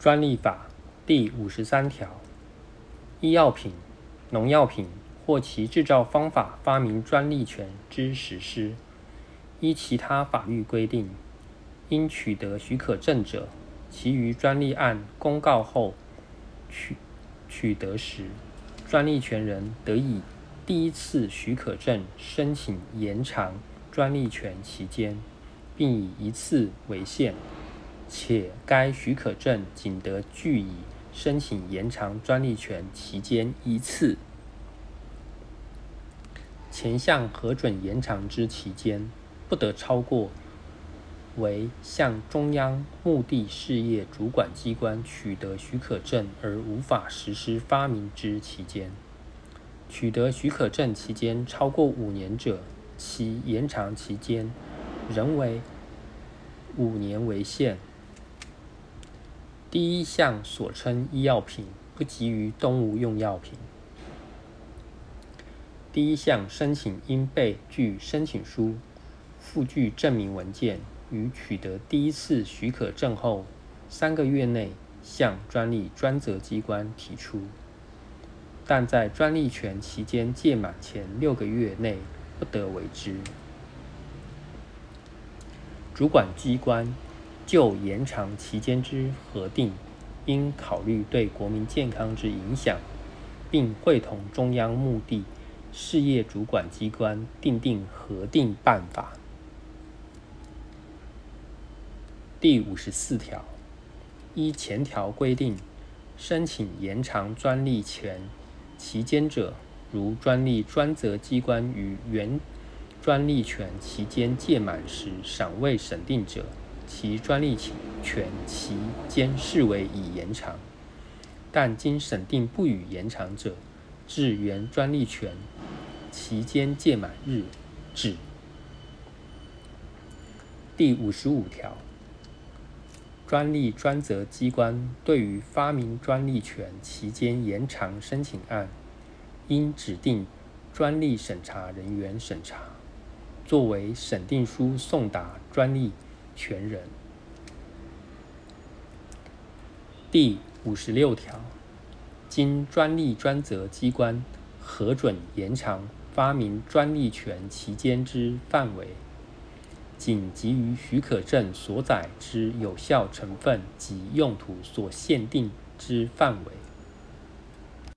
专利法第五十三条，医药品、农药品或其制造方法发明专利权之实施，依其他法律规定，应取得许可证者，其余专利案公告后取取得时，专利权人得以第一次许可证申请延长专利权期间，并以一次为限。且该许可证仅得据以申请延长专利权期间一次。前项核准延长之期间，不得超过为向中央目的事业主管机关取得许可证而无法实施发明之期间。取得许可证期间超过五年者，其延长期间仍为五年为限。第一项所称医药品，不及于动物用药品。第一项申请应备具申请书，附具证明文件，于取得第一次许可证后三个月内向专利专责机关提出，但在专利权期间届满前六个月内不得为之。主管机关。就延长期间之核定，应考虑对国民健康之影响，并会同中央目的事业主管机关订定核定办法。第五十四条，依前条规定申请延长专利权期间者，如专利专责机关于原专利权期间届满时尚未审定者，其专利权期间视为已延长，但经审定不予延长者，至原专利权期间届满日止。第五十五条，专利专责机关对于发明专利权期间延长申请案，应指定专利审查人员审查，作为审定书送达专利。权人。第五十六条，经专利专责机关核准延长发明专利权期间之范围，仅基于许可证所载之有效成分及用途所限定之范围。